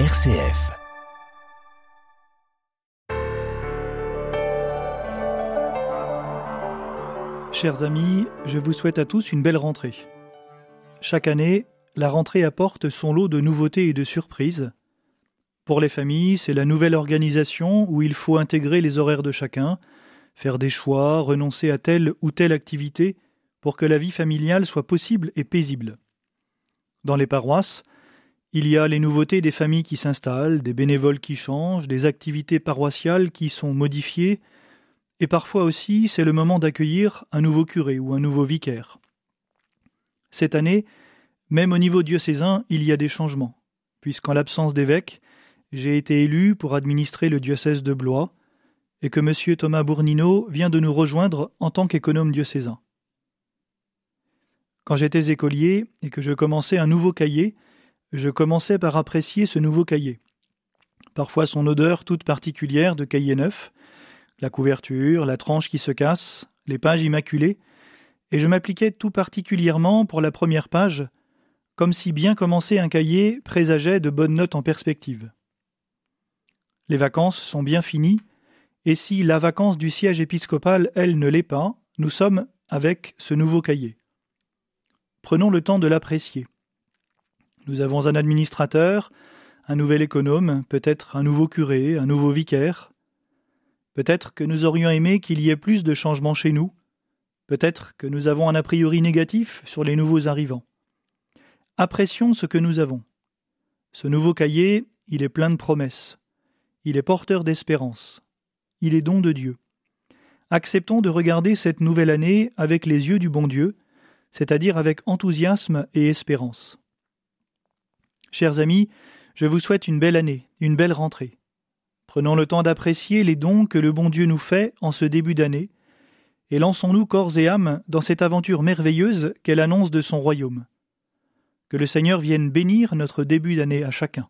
RCF. Chers amis, je vous souhaite à tous une belle rentrée. Chaque année, la rentrée apporte son lot de nouveautés et de surprises. Pour les familles, c'est la nouvelle organisation où il faut intégrer les horaires de chacun, faire des choix, renoncer à telle ou telle activité pour que la vie familiale soit possible et paisible. Dans les paroisses, il y a les nouveautés des familles qui s'installent, des bénévoles qui changent, des activités paroissiales qui sont modifiées, et parfois aussi c'est le moment d'accueillir un nouveau curé ou un nouveau vicaire. Cette année, même au niveau diocésain, il y a des changements, puisqu'en l'absence d'évêque, j'ai été élu pour administrer le diocèse de Blois, et que M. Thomas Bournino vient de nous rejoindre en tant qu'économe diocésain. Quand j'étais écolier et que je commençais un nouveau cahier, je commençais par apprécier ce nouveau cahier. Parfois son odeur toute particulière de cahier neuf, la couverture, la tranche qui se casse, les pages immaculées, et je m'appliquais tout particulièrement pour la première page, comme si bien commencer un cahier présageait de bonnes notes en perspective. Les vacances sont bien finies, et si la vacance du siège épiscopal, elle, ne l'est pas, nous sommes avec ce nouveau cahier. Prenons le temps de l'apprécier. Nous avons un administrateur, un nouvel économe, peut-être un nouveau curé, un nouveau vicaire. Peut-être que nous aurions aimé qu'il y ait plus de changements chez nous. Peut-être que nous avons un a priori négatif sur les nouveaux arrivants. Apprécions ce que nous avons. Ce nouveau cahier, il est plein de promesses. Il est porteur d'espérance. Il est don de Dieu. Acceptons de regarder cette nouvelle année avec les yeux du bon Dieu, c'est-à-dire avec enthousiasme et espérance. Chers amis, je vous souhaite une belle année, une belle rentrée. Prenons le temps d'apprécier les dons que le bon Dieu nous fait en ce début d'année, et lançons-nous corps et âme dans cette aventure merveilleuse qu'elle annonce de son royaume. Que le Seigneur vienne bénir notre début d'année à chacun.